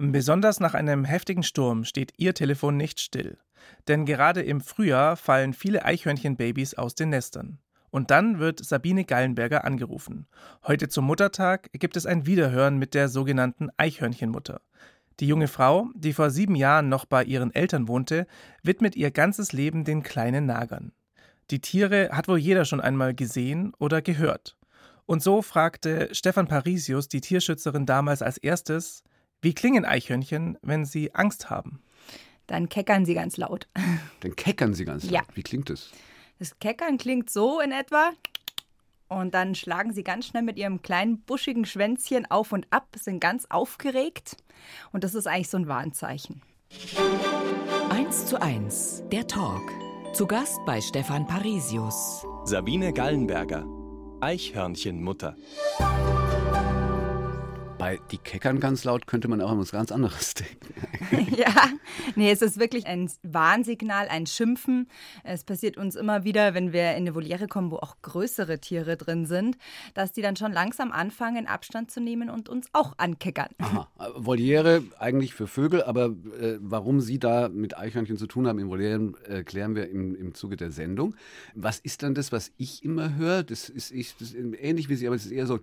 Besonders nach einem heftigen Sturm steht ihr Telefon nicht still. Denn gerade im Frühjahr fallen viele Eichhörnchenbabys aus den Nestern. Und dann wird Sabine Gallenberger angerufen. Heute zum Muttertag gibt es ein Wiederhören mit der sogenannten Eichhörnchenmutter. Die junge Frau, die vor sieben Jahren noch bei ihren Eltern wohnte, widmet ihr ganzes Leben den kleinen Nagern. Die Tiere hat wohl jeder schon einmal gesehen oder gehört. Und so fragte Stefan Parisius die Tierschützerin damals als erstes, wie klingen Eichhörnchen, wenn sie Angst haben? Dann keckern sie ganz laut. Dann keckern sie ganz laut. Ja. Wie klingt das? Das Keckern klingt so in etwa. Und dann schlagen sie ganz schnell mit ihrem kleinen buschigen Schwänzchen auf und ab, sind ganz aufgeregt. Und das ist eigentlich so ein Warnzeichen. 1 zu 1, der Talk. Zu Gast bei Stefan Parisius. Sabine Gallenberger, Eichhörnchenmutter. Bei die keckern ganz laut könnte man auch an was ganz anderes denken. ja, nee, es ist wirklich ein Warnsignal, ein Schimpfen. Es passiert uns immer wieder, wenn wir in eine Voliere kommen, wo auch größere Tiere drin sind, dass die dann schon langsam anfangen, Abstand zu nehmen und uns auch ankeckern. Aha. Voliere eigentlich für Vögel, aber äh, warum Sie da mit Eichhörnchen zu tun haben in Volieren, äh, klären wir im, im Zuge der Sendung. Was ist dann das, was ich immer höre? Das ist, ich, das ist ähnlich wie Sie, aber es ist eher so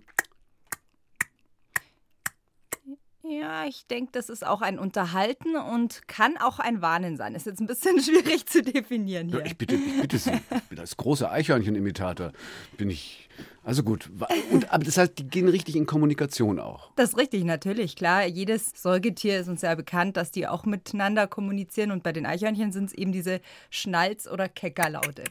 Ja, ich denke, das ist auch ein Unterhalten und kann auch ein Warnen sein. Ist jetzt ein bisschen schwierig zu definieren hier. Ja, ich, bitte, ich bitte Sie, ich bin als großer Eichhörnchen-Imitator, bin ich. Also gut. Und, aber das heißt, die gehen richtig in Kommunikation auch. Das ist richtig, natürlich. Klar, jedes Säugetier ist uns ja bekannt, dass die auch miteinander kommunizieren. Und bei den Eichhörnchen sind es eben diese Schnalz- oder Keckerlaute.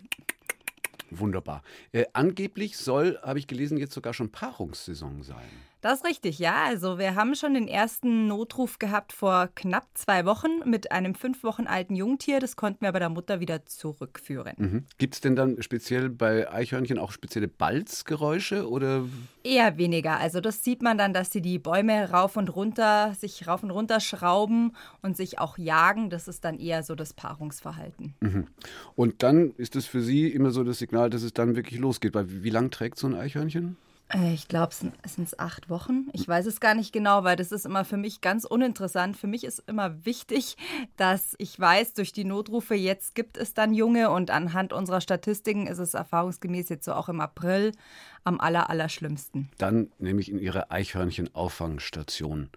Wunderbar. Äh, angeblich soll, habe ich gelesen, jetzt sogar schon Paarungssaison sein. Das ist richtig, ja. Also wir haben schon den ersten Notruf gehabt vor knapp zwei Wochen mit einem fünf Wochen alten Jungtier. Das konnten wir bei der Mutter wieder zurückführen. Mhm. Gibt es denn dann speziell bei Eichhörnchen auch spezielle Balzgeräusche oder? Eher weniger. Also das sieht man dann, dass sie die Bäume rauf und runter, sich rauf und runter schrauben und sich auch jagen. Das ist dann eher so das Paarungsverhalten. Mhm. Und dann ist es für Sie immer so das Signal, dass es dann wirklich losgeht. Weil wie lang trägt so ein Eichhörnchen? Äh, ich glaube, es sind acht Wochen. Ich weiß es gar nicht genau, weil das ist immer für mich ganz uninteressant. Für mich ist immer wichtig, dass ich weiß, durch die Notrufe, jetzt gibt es dann Junge und anhand unserer Statistiken ist es erfahrungsgemäß jetzt so auch im April am aller, allerschlimmsten. Dann nämlich in Ihre Eichhörnchen-Auffangstation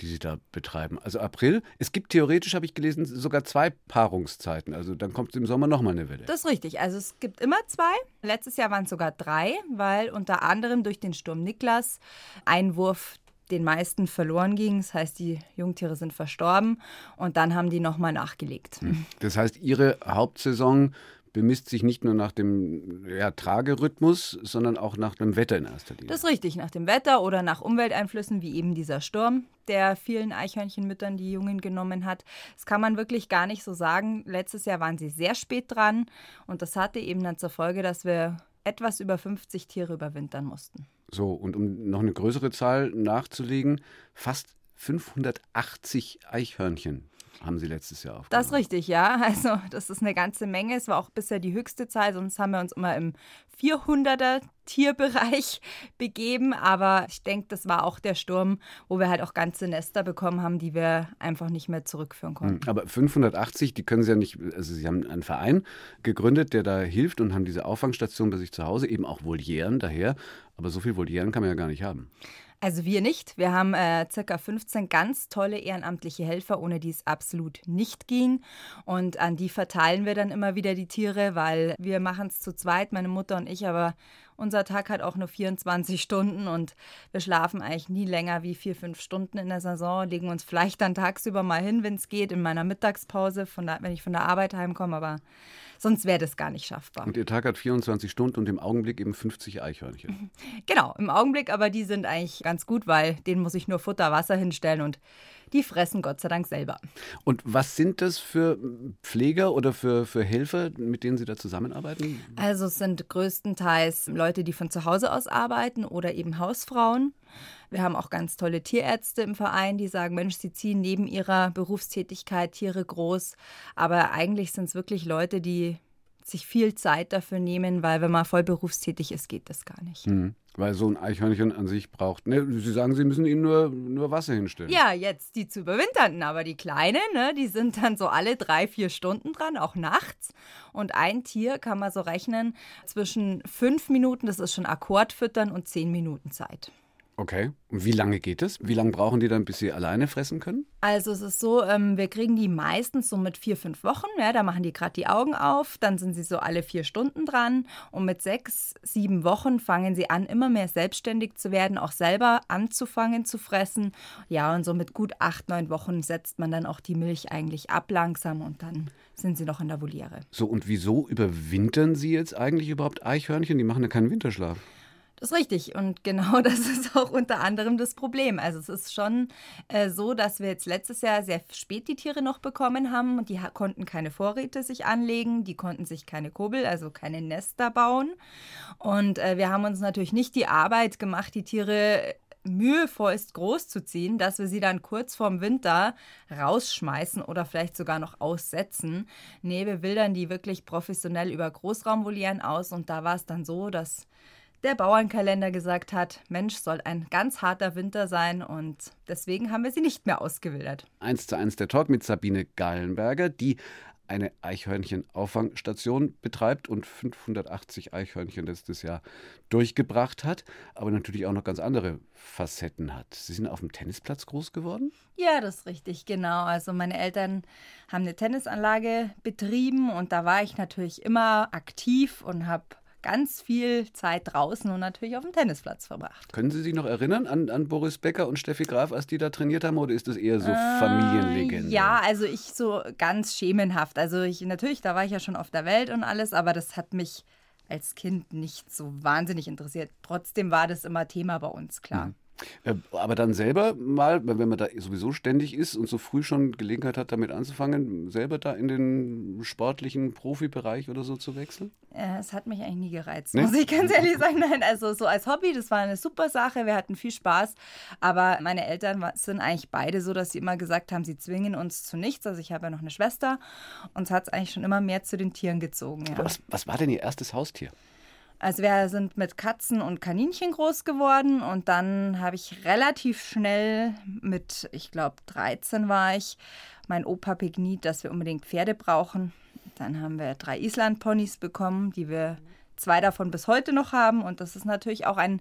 die sie da betreiben. Also April. Es gibt theoretisch, habe ich gelesen, sogar zwei Paarungszeiten. Also dann kommt im Sommer nochmal eine Welle. Das ist richtig. Also es gibt immer zwei. Letztes Jahr waren es sogar drei, weil unter anderem durch den Sturm Niklas ein Wurf den meisten verloren ging. Das heißt, die Jungtiere sind verstorben und dann haben die nochmal nachgelegt. Hm. Das heißt, Ihre Hauptsaison bemisst sich nicht nur nach dem ja, Tragerhythmus, sondern auch nach dem Wetter in erster Linie. Das ist richtig, nach dem Wetter oder nach Umwelteinflüssen wie eben dieser Sturm, der vielen Eichhörnchenmüttern die Jungen genommen hat. Das kann man wirklich gar nicht so sagen. Letztes Jahr waren sie sehr spät dran und das hatte eben dann zur Folge, dass wir etwas über 50 Tiere überwintern mussten. So, und um noch eine größere Zahl nachzulegen, fast 580 Eichhörnchen haben Sie letztes Jahr aufgenommen. Das ist richtig, ja. Also das ist eine ganze Menge. Es war auch bisher die höchste Zahl, sonst haben wir uns immer im 400er Tierbereich begeben. Aber ich denke, das war auch der Sturm, wo wir halt auch ganze Nester bekommen haben, die wir einfach nicht mehr zurückführen konnten. Hm, aber 580, die können Sie ja nicht, also Sie haben einen Verein gegründet, der da hilft und haben diese Auffangstation bei sich zu Hause, eben auch Volieren daher. Aber so viel Volieren kann man ja gar nicht haben. Also wir nicht. Wir haben äh, circa 15 ganz tolle ehrenamtliche Helfer, ohne die es absolut nicht ging. Und an die verteilen wir dann immer wieder die Tiere, weil wir machen es zu zweit, meine Mutter und ich, aber unser Tag hat auch nur 24 Stunden und wir schlafen eigentlich nie länger wie vier, fünf Stunden in der Saison, legen uns vielleicht dann tagsüber mal hin, wenn es geht, in meiner Mittagspause, von der, wenn ich von der Arbeit heimkomme, aber sonst wäre das gar nicht schaffbar. Und Ihr Tag hat 24 Stunden und im Augenblick eben 50 Eichhörnchen. Genau, im Augenblick, aber die sind eigentlich ganz gut, weil denen muss ich nur Futter, Wasser hinstellen und die fressen Gott sei Dank selber. Und was sind das für Pfleger oder für, für Helfer, mit denen Sie da zusammenarbeiten? Also es sind größtenteils Leute, die von zu Hause aus arbeiten oder eben Hausfrauen. Wir haben auch ganz tolle Tierärzte im Verein, die sagen, Mensch, sie ziehen neben ihrer Berufstätigkeit Tiere groß. Aber eigentlich sind es wirklich Leute, die sich viel Zeit dafür nehmen, weil wenn man voll berufstätig ist, geht das gar nicht. Mhm. Weil so ein Eichhörnchen an sich braucht. Ne, Sie sagen, Sie müssen ihnen nur, nur Wasser hinstellen. Ja, jetzt die zu überwinternden, aber die Kleinen, ne, die sind dann so alle drei, vier Stunden dran, auch nachts. Und ein Tier kann man so rechnen zwischen fünf Minuten, das ist schon Akkordfüttern, und zehn Minuten Zeit. Okay. Und wie lange geht es? Wie lange brauchen die dann, bis sie alleine fressen können? Also es ist so, ähm, wir kriegen die meistens so mit vier, fünf Wochen. Ja, da machen die gerade die Augen auf, dann sind sie so alle vier Stunden dran. Und mit sechs, sieben Wochen fangen sie an, immer mehr selbstständig zu werden, auch selber anzufangen zu fressen. Ja, und so mit gut acht, neun Wochen setzt man dann auch die Milch eigentlich ab langsam und dann sind sie noch in der Voliere. So, und wieso überwintern sie jetzt eigentlich überhaupt Eichhörnchen? Die machen ja keinen Winterschlaf. Das ist richtig. Und genau das ist auch unter anderem das Problem. Also es ist schon äh, so, dass wir jetzt letztes Jahr sehr spät die Tiere noch bekommen haben. Die konnten keine Vorräte sich anlegen, die konnten sich keine Kurbel, also keine Nester bauen. Und äh, wir haben uns natürlich nicht die Arbeit gemacht, die Tiere mühevollst groß zu ziehen, dass wir sie dann kurz vorm Winter rausschmeißen oder vielleicht sogar noch aussetzen. Nee, wir wildern die wirklich professionell über Großraumvolieren aus und da war es dann so, dass der Bauernkalender gesagt hat, Mensch, soll ein ganz harter Winter sein und deswegen haben wir sie nicht mehr ausgewildert. Eins zu eins der Talk mit Sabine Gallenberger, die eine Eichhörnchen-Auffangstation betreibt und 580 Eichhörnchen letztes Jahr durchgebracht hat, aber natürlich auch noch ganz andere Facetten hat. Sie sind auf dem Tennisplatz groß geworden? Ja, das ist richtig, genau. Also meine Eltern haben eine Tennisanlage betrieben und da war ich natürlich immer aktiv und habe ganz viel Zeit draußen und natürlich auf dem Tennisplatz verbracht. Können Sie sich noch erinnern an, an Boris Becker und Steffi Graf, als die da trainiert haben, oder ist das eher so äh, Familienlegende? Ja, also ich so ganz schemenhaft. Also ich natürlich, da war ich ja schon auf der Welt und alles, aber das hat mich als Kind nicht so wahnsinnig interessiert. Trotzdem war das immer Thema bei uns, klar. Mhm. Äh, aber dann selber mal, wenn man da sowieso ständig ist und so früh schon Gelegenheit hat, damit anzufangen, selber da in den sportlichen Profibereich oder so zu wechseln? Es hat mich eigentlich nie gereizt, ne? muss ich ganz ehrlich sagen. Nein, also so als Hobby, das war eine super Sache, wir hatten viel Spaß. Aber meine Eltern sind eigentlich beide so, dass sie immer gesagt haben, sie zwingen uns zu nichts. Also ich habe ja noch eine Schwester. Uns hat es eigentlich schon immer mehr zu den Tieren gezogen. Ja. Was, was war denn Ihr erstes Haustier? Also wir sind mit Katzen und Kaninchen groß geworden und dann habe ich relativ schnell mit, ich glaube 13 war ich, mein Opa begniet, dass wir unbedingt Pferde brauchen. Dann haben wir drei Island-Ponys bekommen, die wir zwei davon bis heute noch haben. Und das ist natürlich auch ein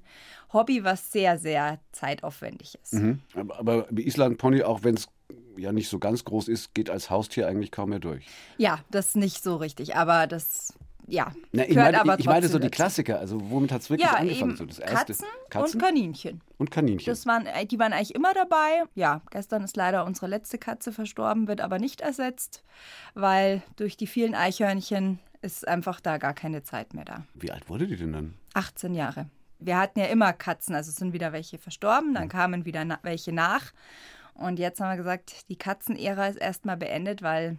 Hobby, was sehr, sehr zeitaufwendig ist. Mhm. Aber, aber Island-Pony, auch wenn es ja nicht so ganz groß ist, geht als Haustier eigentlich kaum mehr durch. Ja, das ist nicht so richtig. Aber das ja. Na, ich, meine, ich, ich meine so die Klassiker, also womit hat es wirklich ja, angefangen? So das erste, Katzen, Katzen, und Kaninchen. Und Kaninchen. Das waren, äh, die waren eigentlich immer dabei. Ja, gestern ist leider unsere letzte Katze verstorben, wird aber nicht ersetzt, weil durch die vielen Eichhörnchen ist einfach da gar keine Zeit mehr da. Wie alt wurde die denn dann? 18 Jahre. Wir hatten ja immer Katzen, also sind wieder welche verstorben, dann hm. kamen wieder na welche nach. Und jetzt haben wir gesagt, die Katzenära ist erstmal beendet, weil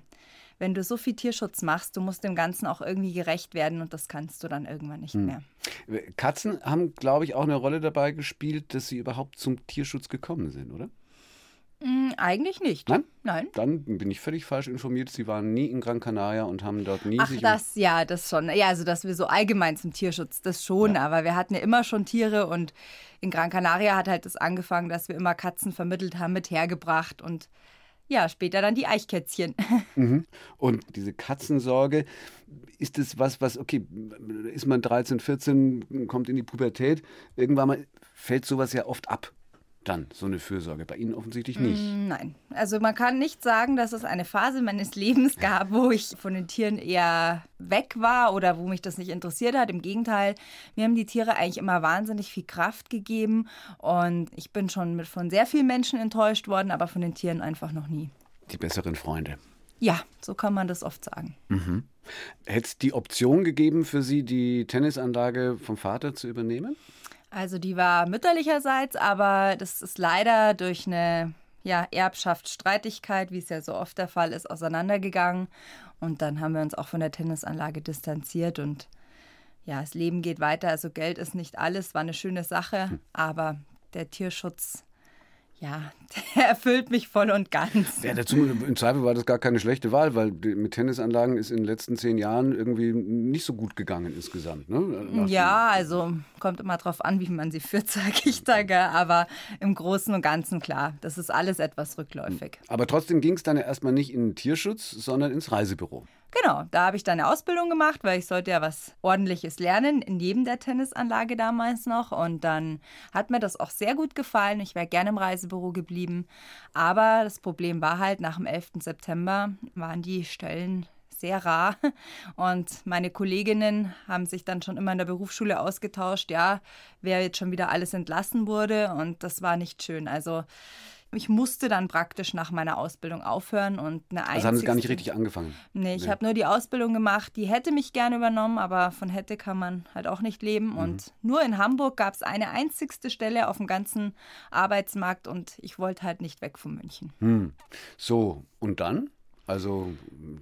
wenn du so viel Tierschutz machst, du musst dem Ganzen auch irgendwie gerecht werden und das kannst du dann irgendwann nicht hm. mehr. Katzen haben, glaube ich, auch eine Rolle dabei gespielt, dass sie überhaupt zum Tierschutz gekommen sind, oder? Mm, eigentlich nicht. Nein? Nein. Dann bin ich völlig falsch informiert. Sie waren nie in Gran Canaria und haben dort nie Ach, sich. das, ja, das schon. Ja, also, dass wir so allgemein zum Tierschutz, das schon. Ja. Aber wir hatten ja immer schon Tiere und in Gran Canaria hat halt das angefangen, dass wir immer Katzen vermittelt haben, mit hergebracht und ja, später dann die Eichkätzchen. Mhm. Und diese Katzensorge, ist das was, was, okay, ist man 13, 14, kommt in die Pubertät, irgendwann mal fällt sowas ja oft ab dann so eine Fürsorge? Bei Ihnen offensichtlich nicht. Mm, nein. Also man kann nicht sagen, dass es eine Phase meines Lebens gab, wo ich von den Tieren eher weg war oder wo mich das nicht interessiert hat. Im Gegenteil, mir haben die Tiere eigentlich immer wahnsinnig viel Kraft gegeben und ich bin schon mit von sehr vielen Menschen enttäuscht worden, aber von den Tieren einfach noch nie. Die besseren Freunde. Ja, so kann man das oft sagen. Mhm. Hätte es die Option gegeben für Sie, die Tennisanlage vom Vater zu übernehmen? Also die war mütterlicherseits, aber das ist leider durch eine ja, Erbschaftsstreitigkeit, wie es ja so oft der Fall ist, auseinandergegangen. Und dann haben wir uns auch von der Tennisanlage distanziert und ja, das Leben geht weiter. Also Geld ist nicht alles, war eine schöne Sache, hm. aber der Tierschutz ja, der erfüllt mich voll und ganz. Ja, dazu, im Zweifel war das gar keine schlechte Wahl, weil mit Tennisanlagen ist in den letzten zehn Jahren irgendwie nicht so gut gegangen insgesamt. Ne? Ja, also kommt immer drauf an, wie man sie führt, sage ich da. Aber im Großen und Ganzen klar, das ist alles etwas rückläufig. Aber trotzdem ging es dann ja erstmal nicht in den Tierschutz, sondern ins Reisebüro. Genau, da habe ich dann eine Ausbildung gemacht, weil ich sollte ja was Ordentliches lernen, neben der Tennisanlage damals noch. Und dann hat mir das auch sehr gut gefallen. Ich wäre gerne im Reisebüro geblieben. Aber das Problem war halt, nach dem 11. September waren die Stellen sehr rar. Und meine Kolleginnen haben sich dann schon immer in der Berufsschule ausgetauscht, ja, wer jetzt schon wieder alles entlassen wurde. Und das war nicht schön. Also ich musste dann praktisch nach meiner Ausbildung aufhören und eine Also haben Sie gar nicht richtig angefangen? Nee, ich nee. habe nur die Ausbildung gemacht. Die hätte mich gerne übernommen, aber von hätte kann man halt auch nicht leben. Mhm. Und nur in Hamburg gab es eine einzigste Stelle auf dem ganzen Arbeitsmarkt und ich wollte halt nicht weg von München. Mhm. So, und dann? Also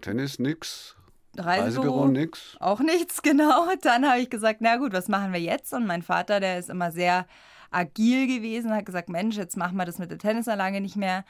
Tennis nix, Reisebüro, Reisebüro nix. Auch nichts, genau. Dann habe ich gesagt, na gut, was machen wir jetzt? Und mein Vater, der ist immer sehr agil gewesen, hat gesagt, Mensch, jetzt machen wir das mit der Tennisanlage nicht mehr.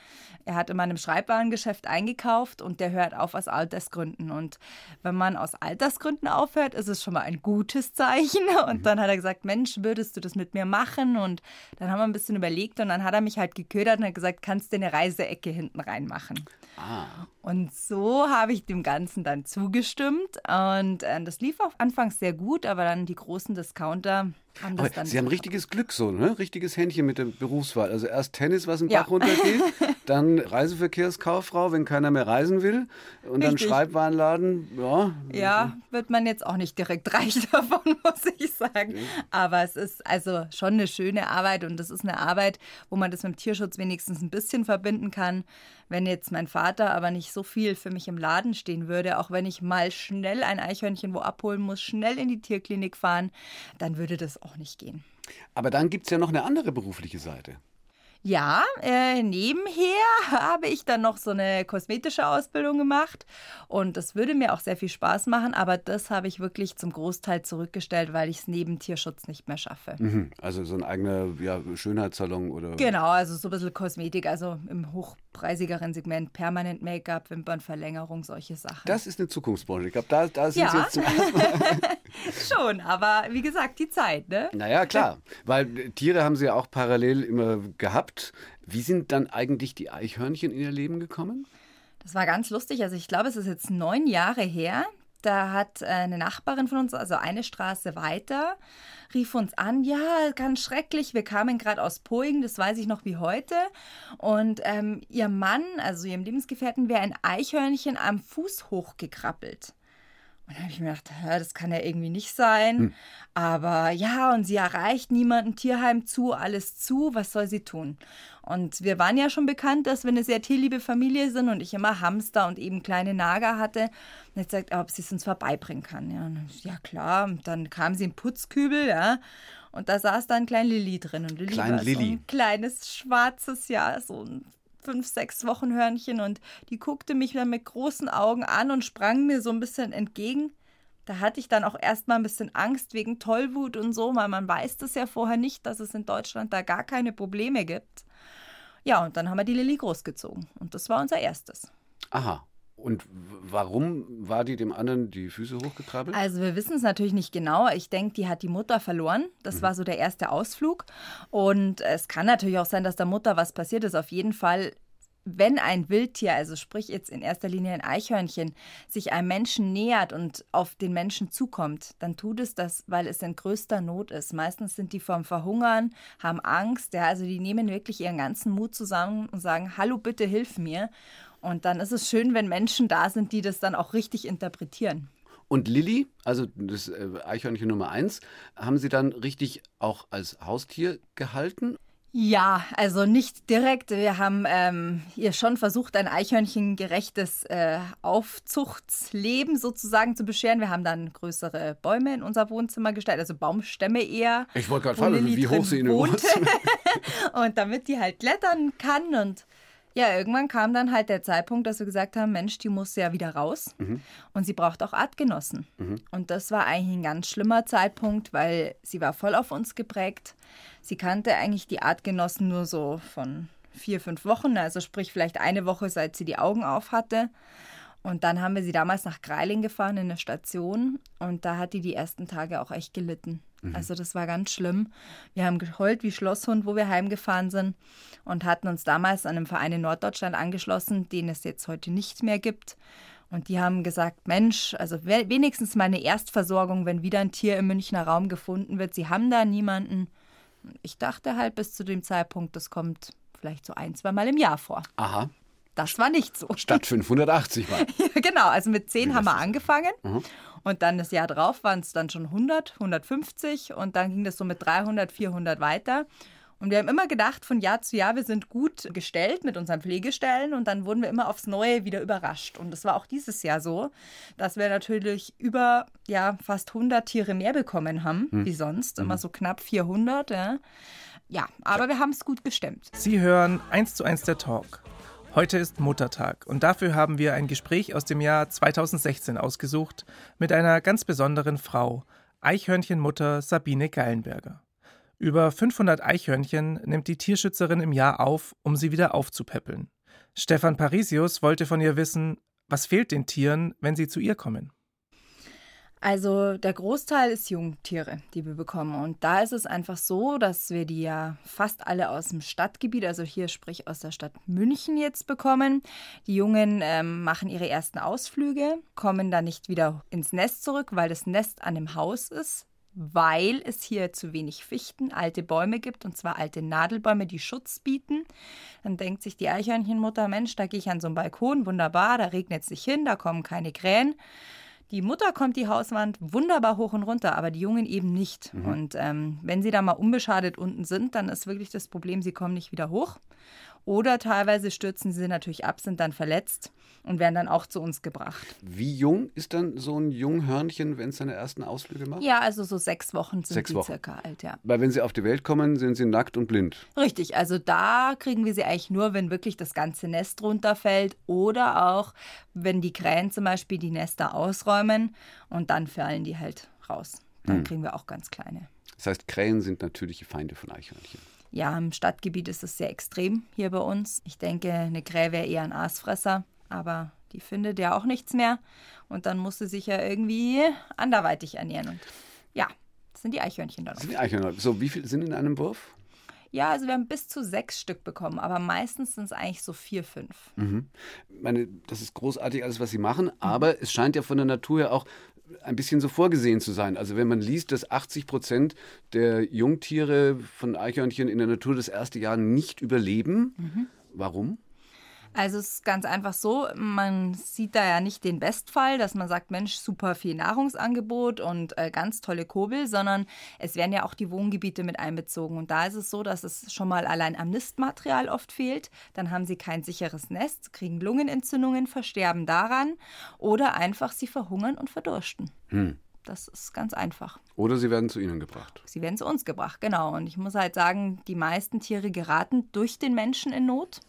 Er hat immer in einem Schreibwarengeschäft eingekauft und der hört auf aus Altersgründen. Und wenn man aus Altersgründen aufhört, ist es schon mal ein gutes Zeichen. Und mhm. dann hat er gesagt, Mensch, würdest du das mit mir machen? Und dann haben wir ein bisschen überlegt und dann hat er mich halt geködert und hat gesagt, kannst du eine Reiseecke hinten reinmachen. Ah. Und so habe ich dem Ganzen dann zugestimmt. Und äh, das lief auch anfangs sehr gut, aber dann die großen Discounter haben. Sie haben richtiges Glück so, ne? Richtiges Händchen mit der Berufswahl. Also erst Tennis, was im ja. Bach runtergeht, dann Reiseverkehrskauffrau, wenn keiner mehr reisen will. Und Richtig. dann Schreibwarenladen, ja. Ja, wird man jetzt auch nicht direkt reich davon, muss ich sagen. Ja. Aber es ist also schon eine schöne Arbeit und das ist eine Arbeit, wo man das mit dem Tierschutz wenigstens ein bisschen verbinden kann. Wenn jetzt mein Vater aber nicht so viel für mich im Laden stehen würde, auch wenn ich mal schnell ein Eichhörnchen wo abholen muss, schnell in die Tierklinik fahren, dann würde das auch nicht gehen. Aber dann gibt es ja noch eine andere berufliche Seite. Ja, äh, nebenher habe ich dann noch so eine kosmetische Ausbildung gemacht und das würde mir auch sehr viel Spaß machen, aber das habe ich wirklich zum Großteil zurückgestellt, weil ich es neben Tierschutz nicht mehr schaffe. Mhm. Also so ein eigener ja, Schönheitssalon oder? Genau, also so ein bisschen Kosmetik, also im hochpreisigeren Segment, permanent Make-up, Wimpernverlängerung, solche Sachen. Das ist eine Zukunftsbranche. Ich glaube, da, da sind ja. Sie jetzt zum ersten Mal. Schon, aber wie gesagt, die Zeit, ne? Naja, klar, weil Tiere haben Sie ja auch parallel immer gehabt gehabt. Wie sind dann eigentlich die Eichhörnchen in ihr Leben gekommen? Das war ganz lustig. Also ich glaube, es ist jetzt neun Jahre her. Da hat äh, eine Nachbarin von uns, also eine Straße weiter, rief uns an, ja, ganz schrecklich, wir kamen gerade aus Poing, das weiß ich noch wie heute. Und ähm, ihr Mann, also ihrem Lebensgefährten, wäre ein Eichhörnchen am Fuß hochgekrabbelt. Und dann habe ich mir gedacht, das kann ja irgendwie nicht sein. Hm. Aber ja, und sie erreicht niemanden, Tierheim zu, alles zu, was soll sie tun? Und wir waren ja schon bekannt, dass wir eine sehr tierliebe Familie sind und ich immer Hamster und eben kleine Nager hatte. Und jetzt sagt, ob sie es uns vorbeibringen kann. Ja, ja klar. Und dann kam sie im Putzkübel, ja. Und da saß da ein kleiner Lilly drin. Und Lilly Klein Lilly. so ein kleines schwarzes, ja, so ein fünf, sechs Wochen Hörnchen und die guckte mich dann mit großen Augen an und sprang mir so ein bisschen entgegen. Da hatte ich dann auch erstmal ein bisschen Angst wegen Tollwut und so, weil man weiß das ja vorher nicht, dass es in Deutschland da gar keine Probleme gibt. Ja, und dann haben wir die Lilly großgezogen und das war unser erstes. Aha. Und warum war die dem anderen die Füße hochgekrabbelt? Also wir wissen es natürlich nicht genau. Ich denke, die hat die Mutter verloren. Das mhm. war so der erste Ausflug. Und es kann natürlich auch sein, dass der Mutter was passiert ist. Auf jeden Fall wenn ein Wildtier, also sprich jetzt in erster Linie ein Eichhörnchen, sich einem Menschen nähert und auf den Menschen zukommt, dann tut es das, weil es in größter Not ist. Meistens sind die vom Verhungern, haben Angst, ja, also die nehmen wirklich ihren ganzen Mut zusammen und sagen, hallo, bitte hilf mir. Und dann ist es schön, wenn Menschen da sind, die das dann auch richtig interpretieren. Und Lilly, also das äh, Eichhörnchen Nummer eins, haben Sie dann richtig auch als Haustier gehalten? Ja, also nicht direkt. Wir haben ähm, ihr schon versucht, ein eichhörnchengerechtes äh, Aufzuchtsleben sozusagen zu bescheren. Wir haben dann größere Bäume in unser Wohnzimmer gestellt, also Baumstämme eher. Ich wollte gerade fragen, wie hoch sie in wohnte. und damit die halt klettern kann und ja, irgendwann kam dann halt der Zeitpunkt, dass wir gesagt haben, Mensch, die muss ja wieder raus mhm. und sie braucht auch Artgenossen. Mhm. Und das war eigentlich ein ganz schlimmer Zeitpunkt, weil sie war voll auf uns geprägt. Sie kannte eigentlich die Artgenossen nur so von vier, fünf Wochen, also sprich vielleicht eine Woche, seit sie die Augen auf hatte. Und dann haben wir sie damals nach Greiling gefahren in eine Station und da hat die die ersten Tage auch echt gelitten. Mhm. Also das war ganz schlimm. Wir haben geheult wie Schlosshund, wo wir heimgefahren sind und hatten uns damals an einem Verein in Norddeutschland angeschlossen, den es jetzt heute nicht mehr gibt. Und die haben gesagt, Mensch, also wenigstens mal eine Erstversorgung, wenn wieder ein Tier im Münchner Raum gefunden wird. Sie haben da niemanden. Ich dachte halt bis zu dem Zeitpunkt, das kommt vielleicht so ein, zwei Mal im Jahr vor. Aha. Das war nicht so. Statt 580 Mal. ja, genau, also mit 10 haben wir angefangen. Mhm. Und dann das Jahr drauf waren es dann schon 100, 150 und dann ging das so mit 300, 400 weiter. Und wir haben immer gedacht, von Jahr zu Jahr, wir sind gut gestellt mit unseren Pflegestellen und dann wurden wir immer aufs Neue wieder überrascht. Und das war auch dieses Jahr so, dass wir natürlich über ja, fast 100 Tiere mehr bekommen haben, hm. wie sonst, immer hm. so knapp 400. Ja, ja aber wir haben es gut gestemmt. Sie hören 1 zu 1 der Talk. Heute ist Muttertag und dafür haben wir ein Gespräch aus dem Jahr 2016 ausgesucht mit einer ganz besonderen Frau, Eichhörnchenmutter Sabine Geilenberger. Über 500 Eichhörnchen nimmt die Tierschützerin im Jahr auf, um sie wieder aufzupäppeln. Stefan Parisius wollte von ihr wissen, was fehlt den Tieren, wenn sie zu ihr kommen? Also der Großteil ist Jungtiere, die wir bekommen. Und da ist es einfach so, dass wir die ja fast alle aus dem Stadtgebiet, also hier sprich aus der Stadt München jetzt bekommen. Die Jungen ähm, machen ihre ersten Ausflüge, kommen dann nicht wieder ins Nest zurück, weil das Nest an dem Haus ist weil es hier zu wenig Fichten, alte Bäume gibt, und zwar alte Nadelbäume, die Schutz bieten. Dann denkt sich die Eichhörnchenmutter, Mensch, da gehe ich an so einen Balkon, wunderbar, da regnet es nicht hin, da kommen keine Krähen. Die Mutter kommt die Hauswand wunderbar hoch und runter, aber die Jungen eben nicht. Mhm. Und ähm, wenn sie da mal unbeschadet unten sind, dann ist wirklich das Problem, sie kommen nicht wieder hoch. Oder teilweise stürzen sie natürlich ab, sind dann verletzt und werden dann auch zu uns gebracht. Wie jung ist dann so ein Junghörnchen, wenn es seine ersten Ausflüge macht? Ja, also so sechs Wochen sind sechs sie Wochen. circa alt, ja. Weil wenn sie auf die Welt kommen, sind sie nackt und blind. Richtig, also da kriegen wir sie eigentlich nur, wenn wirklich das ganze Nest runterfällt oder auch, wenn die Krähen zum Beispiel die Nester ausräumen und dann fallen die halt raus. Dann hm. kriegen wir auch ganz kleine. Das heißt, Krähen sind natürliche Feinde von Eichhörnchen. Ja, im Stadtgebiet ist es sehr extrem hier bei uns. Ich denke, eine Krähe wäre eher ein Aasfresser, aber die findet ja auch nichts mehr. Und dann muss sie sich ja irgendwie anderweitig ernähren. Und ja, das sind die Eichhörnchen dann. Das sind die Eichhörnchen. So, wie viele sind in einem Wurf? Ja, also wir haben bis zu sechs Stück bekommen, aber meistens sind es eigentlich so vier, fünf. Mhm. Ich meine, das ist großartig alles, was Sie machen, aber mhm. es scheint ja von der Natur her auch ein bisschen so vorgesehen zu sein. Also wenn man liest, dass 80 Prozent der Jungtiere von Eichhörnchen in der Natur das erste Jahr nicht überleben, mhm. warum? Also es ist ganz einfach so, man sieht da ja nicht den Bestfall, dass man sagt, Mensch, super viel Nahrungsangebot und äh, ganz tolle Kobel, sondern es werden ja auch die Wohngebiete mit einbezogen. Und da ist es so, dass es schon mal allein am Nistmaterial oft fehlt. Dann haben sie kein sicheres Nest, kriegen Lungenentzündungen, versterben daran oder einfach sie verhungern und verdursten. Hm. Das ist ganz einfach. Oder sie werden zu Ihnen gebracht. Sie werden zu uns gebracht, genau. Und ich muss halt sagen, die meisten Tiere geraten durch den Menschen in Not.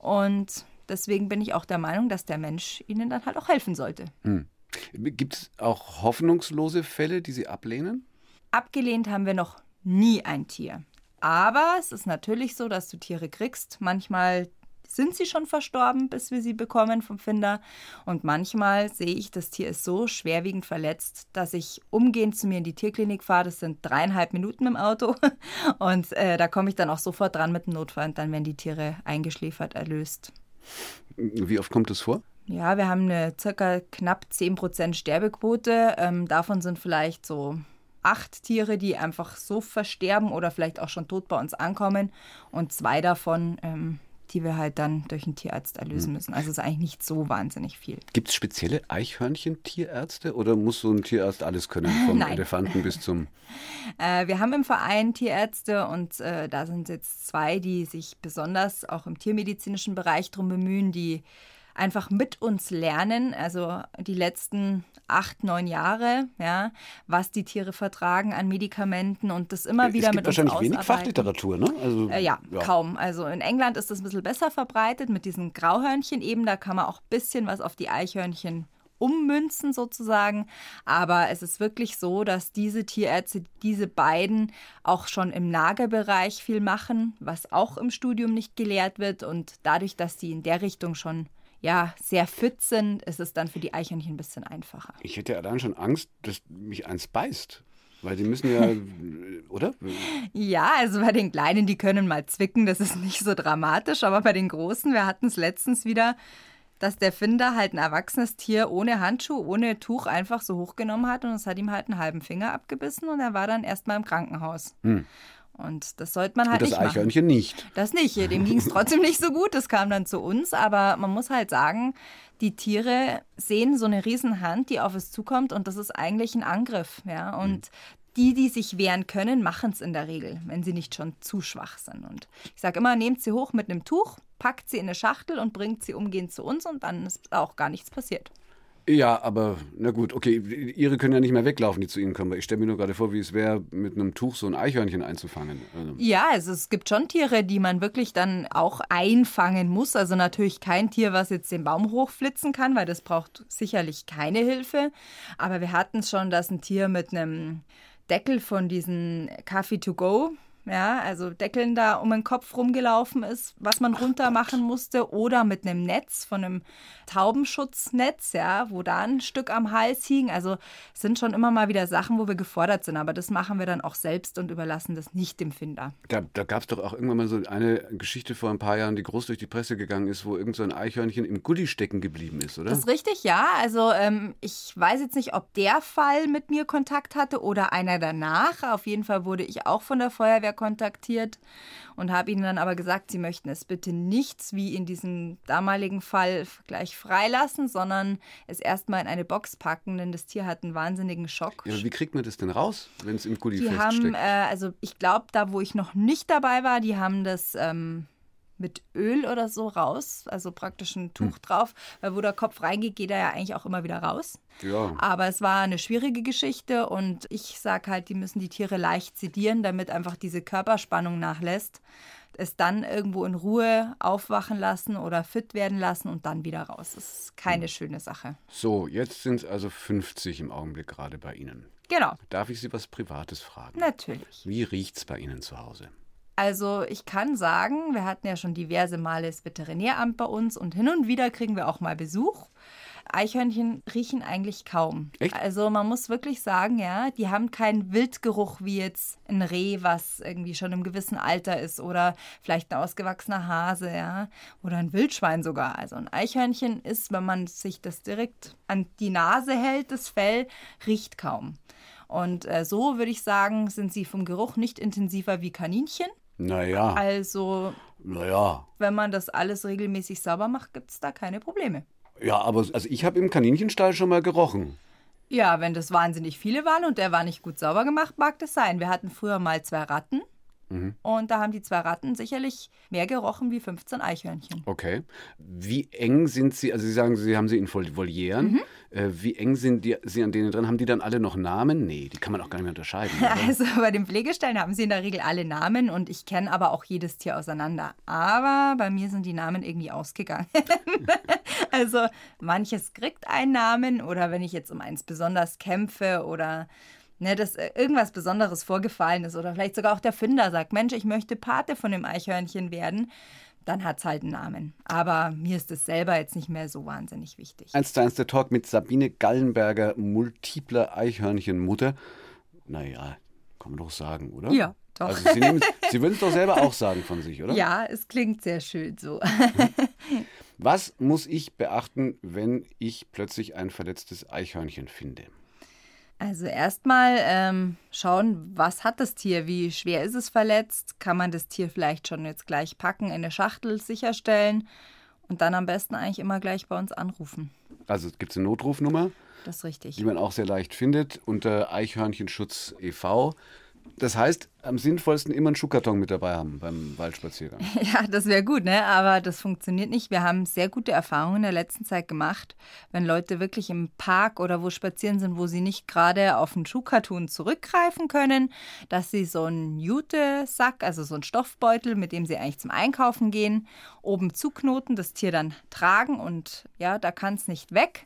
Und deswegen bin ich auch der Meinung, dass der Mensch ihnen dann halt auch helfen sollte. Hm. Gibt es auch hoffnungslose Fälle, die Sie ablehnen? Abgelehnt haben wir noch nie ein Tier. Aber es ist natürlich so, dass du Tiere kriegst. Manchmal sind sie schon verstorben, bis wir sie bekommen vom Finder. Und manchmal sehe ich, das Tier ist so schwerwiegend verletzt, dass ich umgehend zu mir in die Tierklinik fahre. Das sind dreieinhalb Minuten im Auto. Und äh, da komme ich dann auch sofort dran mit dem Notfall und dann werden die Tiere eingeschläfert, erlöst. Wie oft kommt das vor? Ja, wir haben eine circa knapp 10% Sterbequote. Ähm, davon sind vielleicht so acht Tiere, die einfach so versterben oder vielleicht auch schon tot bei uns ankommen. Und zwei davon ähm, die wir halt dann durch einen Tierarzt erlösen hm. müssen. Also ist eigentlich nicht so wahnsinnig viel. Gibt es spezielle Eichhörnchen-Tierärzte oder muss so ein Tierarzt alles können, vom Nein. Elefanten bis zum... Äh, wir haben im Verein Tierärzte und äh, da sind jetzt zwei, die sich besonders auch im tiermedizinischen Bereich darum bemühen, die einfach mit uns lernen, also die letzten acht, neun Jahre, ja, was die Tiere vertragen an Medikamenten und das immer wieder es mit uns wahrscheinlich wenig Fachliteratur, ne? Also, äh, ja, ja, kaum. Also in England ist das ein bisschen besser verbreitet mit diesen Grauhörnchen eben, da kann man auch ein bisschen was auf die Eichhörnchen ummünzen sozusagen. Aber es ist wirklich so, dass diese Tierärzte, diese beiden auch schon im Nagerbereich viel machen, was auch im Studium nicht gelehrt wird. Und dadurch, dass die in der Richtung schon ja, sehr fit sind, ist es dann für die Eichhörnchen ein bisschen einfacher. Ich hätte ja dann schon Angst, dass mich eins beißt. Weil die müssen ja, oder? Ja, also bei den Kleinen, die können mal zwicken, das ist nicht so dramatisch, aber bei den Großen, wir hatten es letztens wieder, dass der Finder halt ein erwachsenes Tier ohne Handschuh, ohne Tuch einfach so hochgenommen hat und es hat ihm halt einen halben Finger abgebissen und er war dann erstmal im Krankenhaus. Hm. Und das sollte man halt und das nicht Eichhörnchen machen. nicht. Das nicht. Dem ging es trotzdem nicht so gut. Das kam dann zu uns. Aber man muss halt sagen, die Tiere sehen so eine Riesenhand, die auf es zukommt und das ist eigentlich ein Angriff. Ja? Und mhm. die, die sich wehren können, machen es in der Regel, wenn sie nicht schon zu schwach sind. Und ich sage immer, nehmt sie hoch mit einem Tuch, packt sie in eine Schachtel und bringt sie umgehend zu uns und dann ist auch gar nichts passiert. Ja, aber na gut, okay, ihre können ja nicht mehr weglaufen, die zu ihnen kommen. Ich stelle mir nur gerade vor, wie es wäre, mit einem Tuch so ein Eichhörnchen einzufangen. Also. Ja, also es gibt schon Tiere, die man wirklich dann auch einfangen muss. Also natürlich kein Tier, was jetzt den Baum hochflitzen kann, weil das braucht sicherlich keine Hilfe. Aber wir hatten es schon, dass ein Tier mit einem Deckel von diesen Coffee to go ja, also Deckeln da um den Kopf rumgelaufen ist, was man runter machen musste, oder mit einem Netz von einem Taubenschutznetz, ja, wo da ein Stück am Hals hing. Also sind schon immer mal wieder Sachen, wo wir gefordert sind, aber das machen wir dann auch selbst und überlassen das nicht dem Finder. Da, da gab es doch auch irgendwann mal so eine Geschichte vor ein paar Jahren, die groß durch die Presse gegangen ist, wo irgend so ein Eichhörnchen im Gully stecken geblieben ist, oder? Das ist richtig, ja. Also ähm, ich weiß jetzt nicht, ob der Fall mit mir Kontakt hatte oder einer danach. Auf jeden Fall wurde ich auch von der Feuerwehr kontaktiert und habe ihnen dann aber gesagt, sie möchten es bitte nicht wie in diesem damaligen Fall gleich freilassen, sondern es erstmal in eine Box packen, denn das Tier hat einen wahnsinnigen Schock. Ja, wie kriegt man das denn raus, wenn es im Gully die feststeckt? Haben, äh, also ich glaube, da wo ich noch nicht dabei war, die haben das ähm, mit Öl oder so raus, also praktisch ein Tuch hm. drauf, weil wo der Kopf reingeht, geht er ja eigentlich auch immer wieder raus. Ja. Aber es war eine schwierige Geschichte und ich sage halt, die müssen die Tiere leicht sedieren, damit einfach diese Körperspannung nachlässt. Es dann irgendwo in Ruhe aufwachen lassen oder fit werden lassen und dann wieder raus. Das ist keine hm. schöne Sache. So, jetzt sind es also 50 im Augenblick gerade bei Ihnen. Genau. Darf ich Sie was Privates fragen? Natürlich. Wie riecht es bei Ihnen zu Hause? Also ich kann sagen, wir hatten ja schon diverse Male das Veterinäramt bei uns und hin und wieder kriegen wir auch mal Besuch. Eichhörnchen riechen eigentlich kaum. Echt? Also man muss wirklich sagen, ja, die haben keinen Wildgeruch wie jetzt ein Reh, was irgendwie schon im gewissen Alter ist oder vielleicht ein ausgewachsener Hase, ja, oder ein Wildschwein sogar. Also ein Eichhörnchen ist, wenn man sich das direkt an die Nase hält, das Fell riecht kaum. Und äh, so würde ich sagen, sind sie vom Geruch nicht intensiver wie Kaninchen. Naja. Also, naja. wenn man das alles regelmäßig sauber macht, gibt es da keine Probleme. Ja, aber also ich habe im Kaninchenstall schon mal gerochen. Ja, wenn das wahnsinnig viele waren und der war nicht gut sauber gemacht, mag das sein. Wir hatten früher mal zwei Ratten. Mhm. Und da haben die zwei Ratten sicherlich mehr gerochen wie 15 Eichhörnchen. Okay. Wie eng sind sie, also Sie sagen, Sie haben sie in Volieren. Mhm. Äh, wie eng sind die, Sie an denen drin? Haben die dann alle noch Namen? Nee, die kann man auch gar nicht mehr unterscheiden. Oder? Also bei den Pflegestellen haben sie in der Regel alle Namen und ich kenne aber auch jedes Tier auseinander. Aber bei mir sind die Namen irgendwie ausgegangen. also manches kriegt einen Namen oder wenn ich jetzt um eins besonders kämpfe oder ne, dass äh, irgendwas Besonderes vorgefallen ist oder vielleicht sogar auch der Finder sagt, Mensch, ich möchte Pate von dem Eichhörnchen werden, dann hat es halt einen Namen. Aber mir ist es selber jetzt nicht mehr so wahnsinnig wichtig. Eins zu eins der Talk mit Sabine Gallenberger, multipler Eichhörnchenmutter. Naja, kann man doch sagen, oder? Ja, doch. Also Sie, nehmen, Sie würden es doch selber auch sagen von sich, oder? Ja, es klingt sehr schön so. Was muss ich beachten, wenn ich plötzlich ein verletztes Eichhörnchen finde? Also erstmal ähm, schauen, was hat das Tier, wie schwer ist es verletzt, kann man das Tier vielleicht schon jetzt gleich packen, in eine Schachtel sicherstellen und dann am besten eigentlich immer gleich bei uns anrufen. Also gibt es eine Notrufnummer? Das ist richtig. Die man auch sehr leicht findet unter Eichhörnchenschutz e.V. Das heißt, am sinnvollsten immer einen Schuhkarton mit dabei haben beim Waldspaziergang. Ja, das wäre gut, ne? aber das funktioniert nicht. Wir haben sehr gute Erfahrungen in der letzten Zeit gemacht, wenn Leute wirklich im Park oder wo spazieren sind, wo sie nicht gerade auf einen Schuhkarton zurückgreifen können, dass sie so einen Jute-Sack, also so einen Stoffbeutel, mit dem sie eigentlich zum Einkaufen gehen, oben zuknoten, das Tier dann tragen und ja, da kann es nicht weg.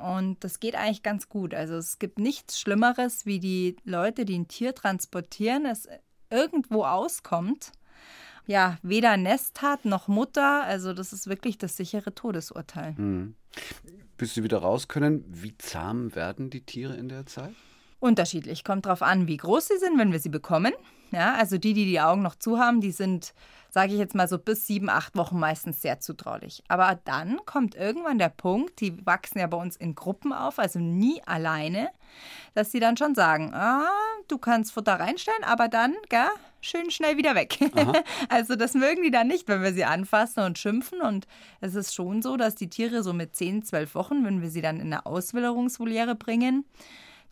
Und das geht eigentlich ganz gut. Also es gibt nichts Schlimmeres, wie die Leute, die ein Tier transportieren, es irgendwo auskommt. Ja, weder Nest hat noch Mutter. Also das ist wirklich das sichere Todesurteil. Hm. Bis sie wieder raus können, wie zahm werden die Tiere in der Zeit? Unterschiedlich. Kommt darauf an, wie groß sie sind, wenn wir sie bekommen. Ja, also die, die die Augen noch zu haben, die sind, sage ich jetzt mal so, bis sieben, acht Wochen meistens sehr zutraulich. Aber dann kommt irgendwann der Punkt, die wachsen ja bei uns in Gruppen auf, also nie alleine, dass sie dann schon sagen, ah, du kannst Futter reinstellen, aber dann, gell, schön schnell wieder weg. also das mögen die dann nicht, wenn wir sie anfassen und schimpfen. Und es ist schon so, dass die Tiere so mit zehn, zwölf Wochen, wenn wir sie dann in eine Auswilderungsvoliere bringen,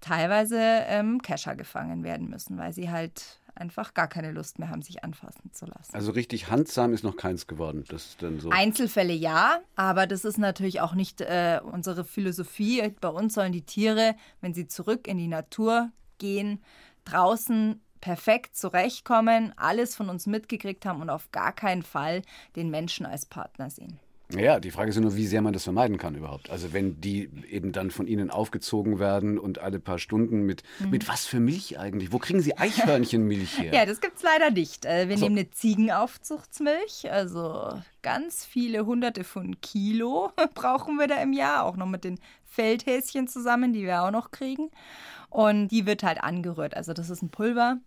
teilweise ähm, Kescher gefangen werden müssen, weil sie halt einfach gar keine Lust mehr haben, sich anfassen zu lassen. Also richtig handsam ist noch keins geworden. Das ist dann so. Einzelfälle ja, aber das ist natürlich auch nicht äh, unsere Philosophie. Bei uns sollen die Tiere, wenn sie zurück in die Natur gehen, draußen perfekt zurechtkommen, alles von uns mitgekriegt haben und auf gar keinen Fall den Menschen als Partner sehen. Ja, die Frage ist nur, wie sehr man das vermeiden kann überhaupt. Also wenn die eben dann von ihnen aufgezogen werden und alle paar Stunden mit, mhm. mit was für Milch eigentlich? Wo kriegen sie Eichhörnchenmilch her? ja, das gibt es leider nicht. Äh, wir so. nehmen eine Ziegenaufzuchtsmilch, also ganz viele hunderte von Kilo brauchen wir da im Jahr, auch noch mit den Feldhäschen zusammen, die wir auch noch kriegen. Und die wird halt angerührt. Also das ist ein Pulver.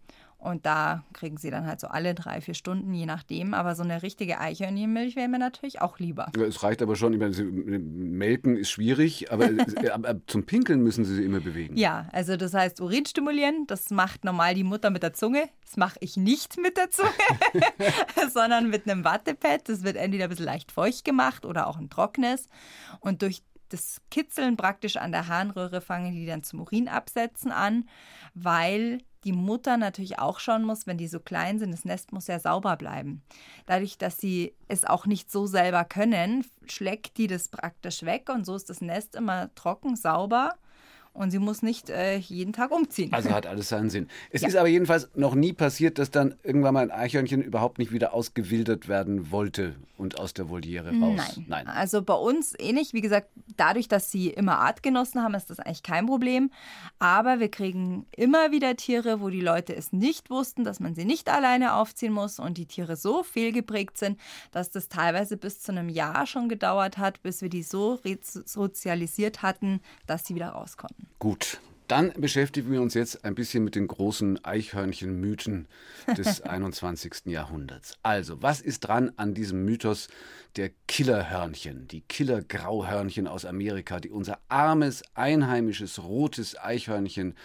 Und da kriegen sie dann halt so alle drei, vier Stunden, je nachdem. Aber so eine richtige Eichhörnchenmilch wäre mir natürlich auch lieber. es reicht aber schon, ich meine, melken ist schwierig, aber, aber zum Pinkeln müssen sie sie immer bewegen. Ja, also das heißt Urin stimulieren, das macht normal die Mutter mit der Zunge. Das mache ich nicht mit der Zunge, sondern mit einem Wattepad. Das wird entweder ein bisschen leicht feucht gemacht oder auch ein trockenes. Und durch das Kitzeln praktisch an der Harnröhre fangen die dann zum Urinabsetzen an, weil die Mutter natürlich auch schauen muss, wenn die so klein sind, das Nest muss ja sauber bleiben. Dadurch, dass sie es auch nicht so selber können, schlägt die das praktisch weg und so ist das Nest immer trocken, sauber und sie muss nicht äh, jeden Tag umziehen. Also hat alles seinen Sinn. Es ja. ist aber jedenfalls noch nie passiert, dass dann irgendwann mal ein Eichhörnchen überhaupt nicht wieder ausgewildert werden wollte und aus der Voliere raus. Nein. Nein. Also bei uns ähnlich. Wie gesagt, dadurch, dass sie immer Artgenossen haben, ist das eigentlich kein Problem. Aber wir kriegen immer wieder Tiere, wo die Leute es nicht wussten, dass man sie nicht alleine aufziehen muss und die Tiere so fehlgeprägt sind, dass das teilweise bis zu einem Jahr schon gedauert hat, bis wir die so sozialisiert hatten, dass sie wieder rauskommen. Gut, dann beschäftigen wir uns jetzt ein bisschen mit den großen Eichhörnchenmythen des 21. Jahrhunderts. Also, was ist dran an diesem Mythos der Killerhörnchen, die Killergrauhörnchen aus Amerika, die unser armes, einheimisches, rotes Eichhörnchen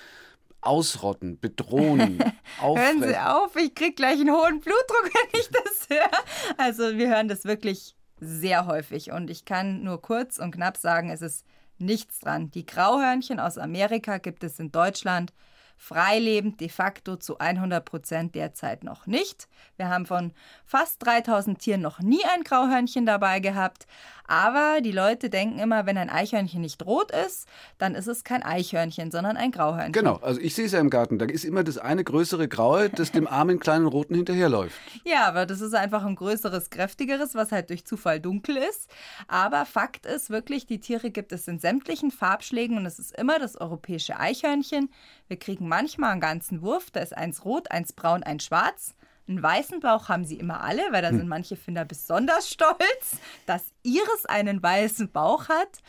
ausrotten, bedrohen, Hören Sie auf, ich krieg gleich einen hohen Blutdruck, wenn ich das höre. Also, wir hören das wirklich sehr häufig und ich kann nur kurz und knapp sagen, es ist nichts dran. Die Grauhörnchen aus Amerika gibt es in Deutschland freilebend de facto zu 100 Prozent derzeit noch nicht. Wir haben von fast 3000 Tieren noch nie ein Grauhörnchen dabei gehabt. Aber die Leute denken immer, wenn ein Eichhörnchen nicht rot ist, dann ist es kein Eichhörnchen, sondern ein Grauhörnchen. Genau, also ich sehe es ja im Garten. Da ist immer das eine größere Graue, das dem armen kleinen Roten hinterherläuft. Ja, aber das ist einfach ein größeres, kräftigeres, was halt durch Zufall dunkel ist. Aber Fakt ist wirklich, die Tiere gibt es in sämtlichen Farbschlägen und es ist immer das europäische Eichhörnchen. Wir kriegen manchmal einen ganzen Wurf, da ist eins rot, eins braun, eins schwarz. Einen weißen Bauch haben sie immer alle, weil da hm. sind manche Finder besonders stolz, dass ihres einen weißen Bauch hat.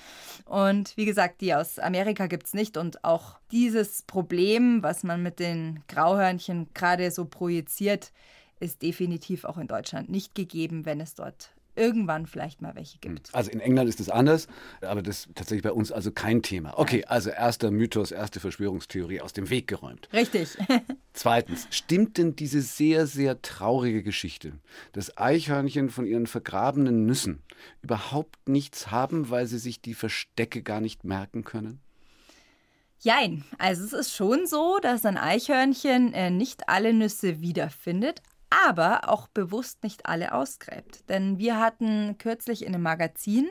Und wie gesagt, die aus Amerika gibt es nicht. Und auch dieses Problem, was man mit den Grauhörnchen gerade so projiziert, ist definitiv auch in Deutschland nicht gegeben, wenn es dort irgendwann vielleicht mal welche gibt. Hm. Also in England ist es anders, aber das ist tatsächlich bei uns also kein Thema. Okay, also erster Mythos, erste Verschwörungstheorie aus dem Weg geräumt. Richtig. Zweitens, stimmt denn diese sehr, sehr traurige Geschichte, dass Eichhörnchen von ihren vergrabenen Nüssen überhaupt nichts haben, weil sie sich die Verstecke gar nicht merken können? Jein, also es ist schon so, dass ein Eichhörnchen äh, nicht alle Nüsse wiederfindet, aber auch bewusst nicht alle ausgräbt. Denn wir hatten kürzlich in einem Magazin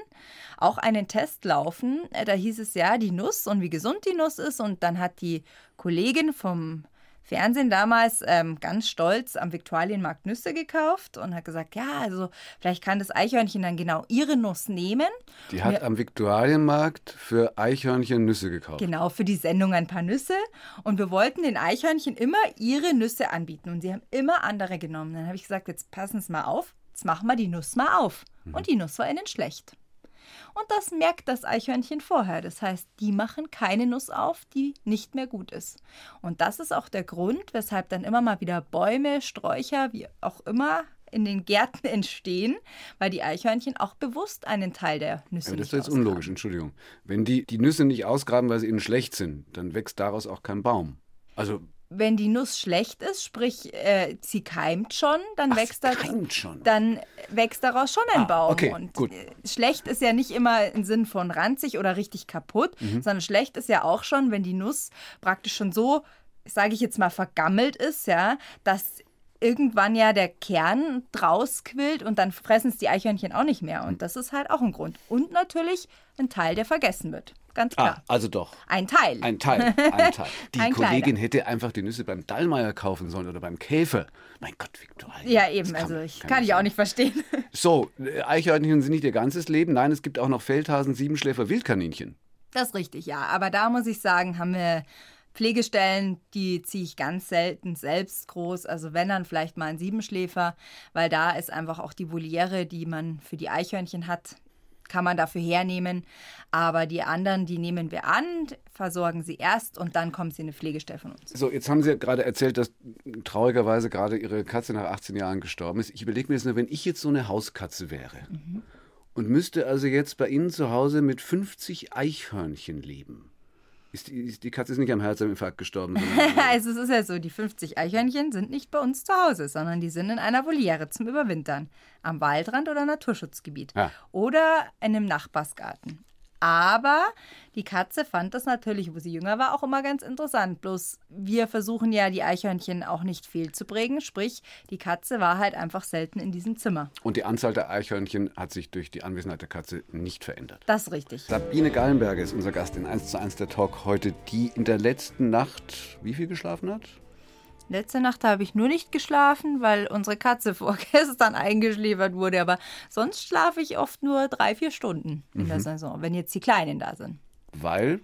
auch einen Test laufen. Da hieß es ja, die Nuss und wie gesund die Nuss ist. Und dann hat die Kollegin vom Fernsehen damals ähm, ganz stolz am Viktualienmarkt Nüsse gekauft und hat gesagt, ja, also vielleicht kann das Eichhörnchen dann genau ihre Nuss nehmen. Die hat am Viktualienmarkt für Eichhörnchen Nüsse gekauft. Genau, für die Sendung ein paar Nüsse. Und wir wollten den Eichhörnchen immer ihre Nüsse anbieten. Und sie haben immer andere genommen. Dann habe ich gesagt, jetzt passen Sie mal auf, jetzt machen wir die Nuss mal auf. Und die Nuss war ihnen schlecht. Und das merkt das Eichhörnchen vorher. Das heißt, die machen keine Nuss auf, die nicht mehr gut ist. Und das ist auch der Grund, weshalb dann immer mal wieder Bäume, Sträucher, wie auch immer, in den Gärten entstehen, weil die Eichhörnchen auch bewusst einen Teil der Nüsse Aber das nicht ist jetzt ausgraben. unlogisch, Entschuldigung. Wenn die die Nüsse nicht ausgraben, weil sie ihnen schlecht sind, dann wächst daraus auch kein Baum. Also, Wenn die Nuss schlecht ist, sprich äh, sie keimt schon, dann Ach, wächst sie da, keimt schon. dann wächst daraus schon ein Ah, Baum. okay, und gut. äh, schlecht ist ja nicht immer im Sinn von ranzig oder richtig kaputt, Mhm. sondern schlecht ist ja auch schon, wenn die Nuss praktisch schon so, sage ich jetzt mal, vergammelt ist, ja, dass irgendwann ja der Kern draus quillt und dann fressen es die Eichhörnchen auch nicht mehr. Mhm. Und das ist halt auch ein Grund. Und natürlich ein Teil, der vergessen wird. Ganz ah, klar. also doch. Ein Teil. Ein Teil, ein Teil. Die Ein Kollegin kleiner. hätte einfach die Nüsse beim Dallmayr kaufen sollen oder beim Käfer. Mein Gott, Viktoria. ja, eben. kann- Also ich kann kann ich auch sein. nicht verstehen. So, äh, Eichhörnchen sind nicht ihr ganzes Leben. Nein, es gibt auch noch Feldhasen, Siebenschläfer, Wildkaninchen. Das ist richtig, ja. Aber da muss ich sagen, haben wir Pflegestellen, die ziehe ich ganz selten selbst groß. Also wenn dann vielleicht mal ein Siebenschläfer, weil da ist einfach auch die Voliere, die man für die Eichhörnchen hat, kann man dafür hernehmen. Aber die anderen, die nehmen wir an, versorgen sie erst und dann kommen sie in eine Pflegestelle von uns. So, jetzt haben Sie ja gerade erzählt, dass traurigerweise gerade Ihre Katze nach 18 Jahren gestorben ist. Ich überlege mir jetzt nur, wenn ich jetzt so eine Hauskatze wäre und müsste also jetzt bei Ihnen zu Hause mit 50 Eichhörnchen leben. Ist die, ist die Katze ist nicht am Herzinfarkt gestorben, Also es ist ja so, die 50 Eichhörnchen sind nicht bei uns zu Hause, sondern die sind in einer Voliere zum Überwintern. Am Waldrand oder Naturschutzgebiet. Ja. Oder in einem Nachbarsgarten. Aber die Katze fand das natürlich, wo sie jünger war, auch immer ganz interessant. Bloß wir versuchen ja, die Eichhörnchen auch nicht fehlzubringen. Sprich, die Katze war halt einfach selten in diesem Zimmer. und die Anzahl der Eichhörnchen hat sich durch die Anwesenheit der Katze nicht verändert. Das ist richtig. Sabine Gallenberger ist unser Gast in 1 zu 1 der Talk heute, die in der letzten Nacht wie viel geschlafen hat? Letzte Nacht habe ich nur nicht geschlafen, weil unsere Katze vorgestern eingeschläfert wurde. Aber sonst schlafe ich oft nur drei, vier Stunden in der Saison, wenn jetzt die Kleinen da sind. Weil,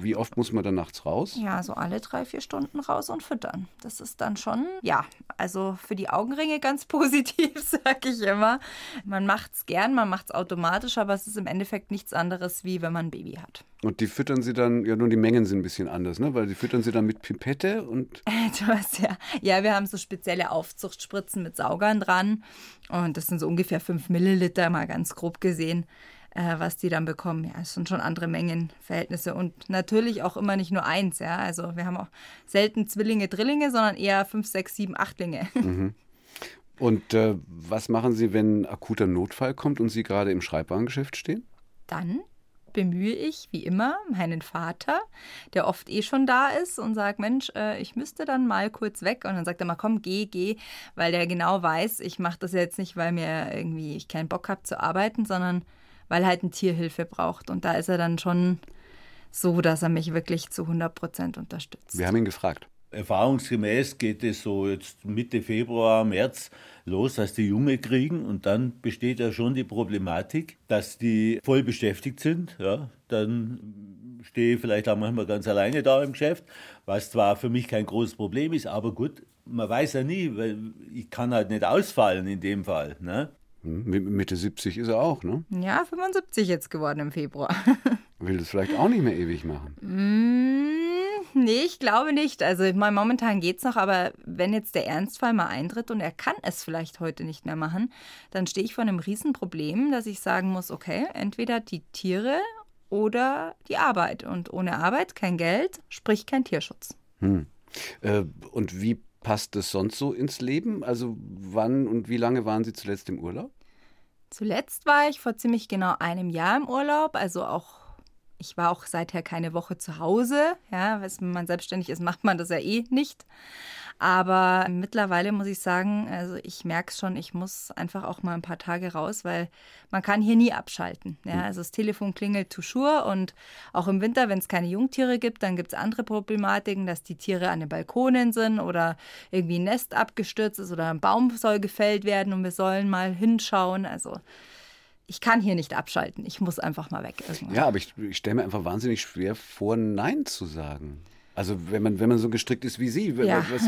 wie oft muss man dann nachts raus? Ja, so alle drei, vier Stunden raus und füttern. Das ist dann schon, ja, also für die Augenringe ganz positiv, sag ich immer. Man macht's gern, man macht's automatisch, aber es ist im Endeffekt nichts anderes, wie wenn man ein Baby hat. Und die füttern sie dann, ja nur die Mengen sind ein bisschen anders, ne? Weil die füttern sie dann mit Pipette und Du hast ja, ja, wir haben so spezielle Aufzuchtspritzen mit Saugern dran. Und das sind so ungefähr 5 Milliliter, mal ganz grob gesehen, äh, was die dann bekommen. Ja, es sind schon andere Mengenverhältnisse. Und natürlich auch immer nicht nur eins, ja. Also wir haben auch selten Zwillinge, Drillinge, sondern eher 5, 6, 7, Achtlinge. Und äh, was machen Sie, wenn ein akuter Notfall kommt und Sie gerade im Schreibwarengeschäft stehen? Dann bemühe ich, wie immer, meinen Vater, der oft eh schon da ist und sagt, Mensch, äh, ich müsste dann mal kurz weg. Und dann sagt er mal, komm, geh, geh, weil der genau weiß, ich mache das jetzt nicht, weil mir irgendwie ich keinen Bock habe zu arbeiten, sondern weil er halt ein Tierhilfe braucht. Und da ist er dann schon so, dass er mich wirklich zu 100 Prozent unterstützt. Wir haben ihn gefragt. Erfahrungsgemäß geht es so jetzt Mitte Februar, März los, dass die Junge kriegen und dann besteht ja schon die Problematik, dass die voll beschäftigt sind. Ja, dann stehe ich vielleicht auch manchmal ganz alleine da im Geschäft, was zwar für mich kein großes Problem ist, aber gut, man weiß ja nie, weil ich kann halt nicht ausfallen in dem Fall. Ne? Hm, mit- Mitte 70 ist er auch, ne? Ja, 75 jetzt geworden im Februar. Will das vielleicht auch nicht mehr ewig machen. Mm, nee, ich glaube nicht. Also ich meine, momentan geht's noch, aber wenn jetzt der Ernstfall mal eintritt und er kann es vielleicht heute nicht mehr machen, dann stehe ich vor einem Riesenproblem, dass ich sagen muss, okay, entweder die Tiere oder die Arbeit. Und ohne Arbeit kein Geld, sprich kein Tierschutz. Äh, und wie passt das sonst so ins Leben? Also wann und wie lange waren Sie zuletzt im Urlaub? Zuletzt war ich vor ziemlich genau einem Jahr im Urlaub, also auch Ich war auch seither keine Woche zu Hause. Ja, wenn man selbstständig ist, macht man das ja eh nicht. Aber mittlerweile muss ich sagen, also ich merke es schon, ich muss einfach auch mal ein paar Tage raus, weil man kann hier nie abschalten. Ja, hm. also das Telefon klingelt toujours und auch im Winter, wenn es keine Jungtiere gibt, dann gibt es andere Problematiken, dass die Tiere an den Balkonen sind oder irgendwie ein Nest abgestürzt ist oder ein Baum soll gefällt werden und wir sollen mal hinschauen. Also ich kann hier nicht abschalten. Ich muss einfach mal weg. Irgendwann. Ja, aber ich, ich stelle mir einfach wahnsinnig schwer vor, Nein zu sagen. Also wenn man, wenn man so gestrickt ist wie Sie. Ja. Was,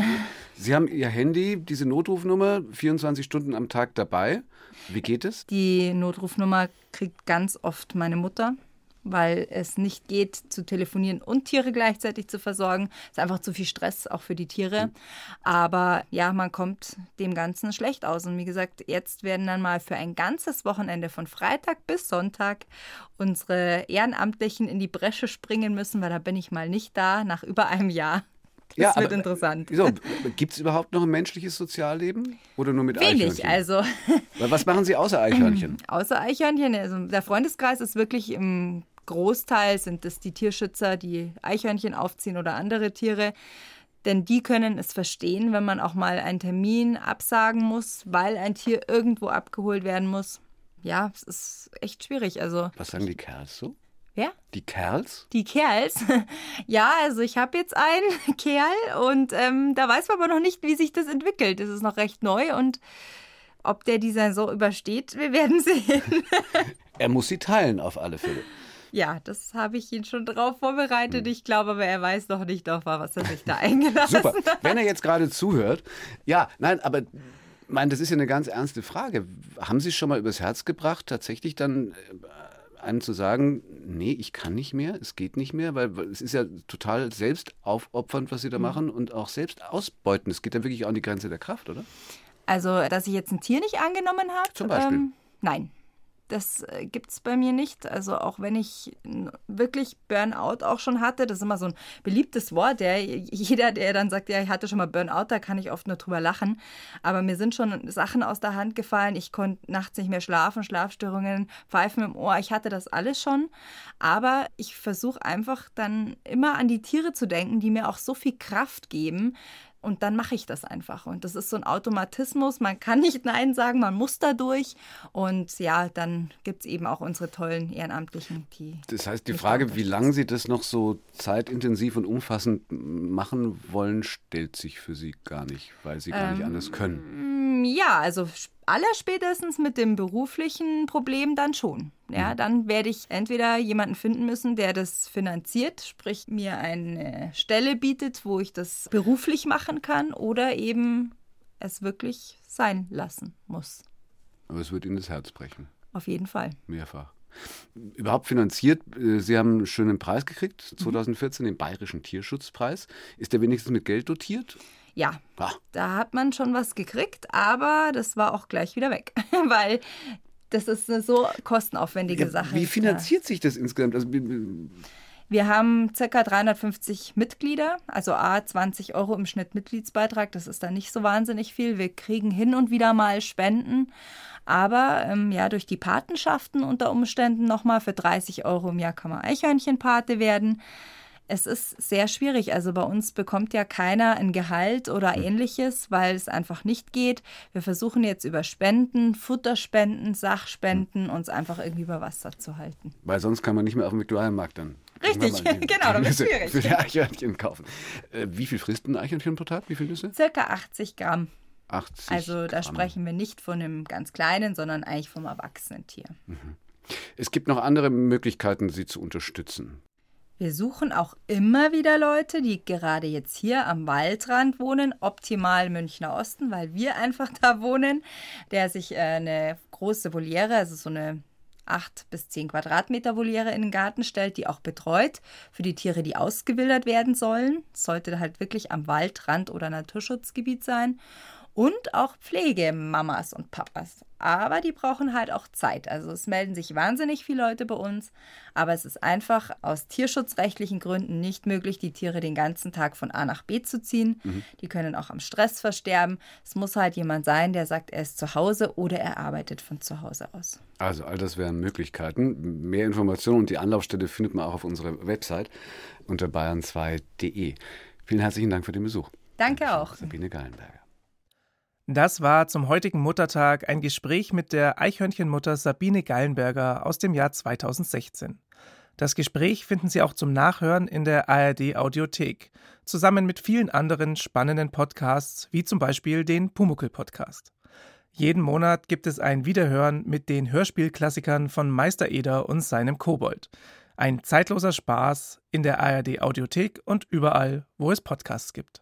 Sie haben Ihr Handy, diese Notrufnummer, 24 Stunden am Tag dabei. Wie geht es? Die Notrufnummer kriegt ganz oft meine Mutter weil es nicht geht, zu telefonieren und Tiere gleichzeitig zu versorgen. Es ist einfach zu viel Stress, auch für die Tiere. Aber ja, man kommt dem Ganzen schlecht aus. Und wie gesagt, jetzt werden dann mal für ein ganzes Wochenende von Freitag bis Sonntag unsere Ehrenamtlichen in die Bresche springen müssen, weil da bin ich mal nicht da, nach über einem Jahr. Das ja, wird aber, interessant. Wieso? Gibt es überhaupt noch ein menschliches Sozialleben? Oder nur mit Wenig, Eichhörnchen? also. Was machen Sie außer Eichhörnchen? außer Eichhörnchen, also der Freundeskreis ist wirklich im Großteil sind es die Tierschützer, die Eichhörnchen aufziehen oder andere Tiere. Denn die können es verstehen, wenn man auch mal einen Termin absagen muss, weil ein Tier irgendwo abgeholt werden muss. Ja, es ist echt schwierig. Also, Was sagen die Kerls so? Wer? Die Kerls? Die Kerls? ja, also ich habe jetzt einen Kerl und ähm, da weiß man aber noch nicht, wie sich das entwickelt. Es ist noch recht neu und ob der die Saison übersteht, wir werden sehen. er muss sie teilen auf alle Fälle. Ja, das habe ich ihn schon drauf vorbereitet. Hm. Ich glaube aber, er weiß noch nicht auf was er sich da eingelassen Super. hat. Wenn er jetzt gerade zuhört, ja, nein, aber mein, das ist ja eine ganz ernste Frage. Haben Sie es schon mal übers Herz gebracht, tatsächlich dann äh, einem zu sagen, nee, ich kann nicht mehr, es geht nicht mehr, weil es ist ja total selbst aufopfernd, was Sie da mhm. machen und auch selbst ausbeuten. Es geht dann wirklich auch an die Grenze der Kraft, oder? Also, dass ich jetzt ein Tier nicht angenommen habe? Zum Beispiel? Ähm, nein. Das äh, gibt es bei mir nicht. Also auch wenn ich wirklich Burnout auch schon hatte, das ist immer so ein beliebtes Wort. Ja. Jeder, der dann sagt, ja, ich hatte schon mal Burnout, da kann ich oft nur drüber lachen. Aber mir sind schon Sachen aus der Hand gefallen. Ich konnte nachts nicht mehr schlafen, Schlafstörungen, Pfeifen im Ohr. Ich hatte das alles schon. Aber ich versuche einfach dann immer an die Tiere zu denken, die mir auch so viel Kraft geben, und dann mache ich das einfach. Und das ist so ein Automatismus. Man kann nicht Nein sagen, man muss da durch. Und ja, dann gibt es eben auch unsere tollen Ehrenamtlichen, die. Das heißt, die Frage, wie lange Sie das noch so zeitintensiv und umfassend machen wollen, stellt sich für Sie gar nicht, weil Sie gar ähm, nicht anders können. Ja, also allerspätestens mit dem beruflichen Problem dann schon. Ja, mhm. dann werde ich entweder jemanden finden müssen, der das finanziert, sprich mir eine Stelle bietet, wo ich das beruflich machen kann, oder eben es wirklich sein lassen muss. Aber es wird Ihnen das Herz brechen. Auf jeden Fall. Mehrfach. Überhaupt finanziert, äh, Sie haben einen schönen Preis gekriegt, 2014, mhm. den Bayerischen Tierschutzpreis. Ist der wenigstens mit Geld dotiert? Ja, ah. da hat man schon was gekriegt, aber das war auch gleich wieder weg, weil das ist eine so kostenaufwendige ja, Sache. Wie finanziert sich das insgesamt? Also, wir haben ca. 350 Mitglieder, also A 20 Euro im Schnitt Mitgliedsbeitrag. Das ist dann nicht so wahnsinnig viel. Wir kriegen hin und wieder mal Spenden, aber ähm, ja durch die Patenschaften unter Umständen nochmal für 30 Euro im Jahr kann man Eichhörnchenpate werden es ist sehr schwierig. Also bei uns bekommt ja keiner ein Gehalt oder hm. ähnliches, weil es einfach nicht geht. Wir versuchen jetzt über Spenden, Futterspenden, Sachspenden hm. uns einfach irgendwie über Wasser zu halten. Weil sonst kann man nicht mehr auf dem Viktualienmarkt dann. Richtig, genau, dann es schwierig. Für die Eichhörnchen kaufen. Äh, wie viel frisst ein Eichhörnchen pro Tag? Wie viel Nüsse? Circa 80 Gramm. 80 also da Gramm. sprechen wir nicht von einem ganz kleinen, sondern eigentlich vom erwachsenen Tier. Mhm. Es gibt noch andere Möglichkeiten, sie zu unterstützen. Wir suchen auch immer wieder Leute, die gerade jetzt hier am Waldrand wohnen, optimal Münchner Osten, weil wir einfach da wohnen, der sich äh, eine große Voliere, also so eine 8 bis 10 Quadratmeter Voliere in den Garten stellt, die auch betreut für die Tiere, die ausgewildert werden sollen. Sollte halt wirklich am Waldrand oder Naturschutzgebiet sein. Und auch Pflegemamas und Papas aber die brauchen halt auch Zeit. Also es melden sich wahnsinnig viele Leute bei uns, aber es ist einfach aus tierschutzrechtlichen Gründen nicht möglich, die Tiere den ganzen Tag von A nach B zu ziehen. Mhm. Die können auch am Stress versterben. Es muss halt jemand sein, der sagt, er ist zu Hause oder er arbeitet von zu Hause aus. Also all das wären Möglichkeiten. Mehr Informationen und die Anlaufstelle findet man auch auf unserer Website unter bayern2.de. Vielen herzlichen Dank für den Besuch. Danke auch. Sabine Gallenberger. Das war zum heutigen Muttertag ein Gespräch mit der Eichhörnchenmutter Sabine Gallenberger aus dem Jahr 2016. Das Gespräch finden Sie auch zum Nachhören in der ARD Audiothek, zusammen mit vielen anderen spannenden Podcasts, wie zum Beispiel den Pumuckel Podcast. Jeden Monat gibt es ein Wiederhören mit den Hörspielklassikern von Meister Eder und seinem Kobold. Ein zeitloser Spaß in der ARD Audiothek und überall, wo es Podcasts gibt.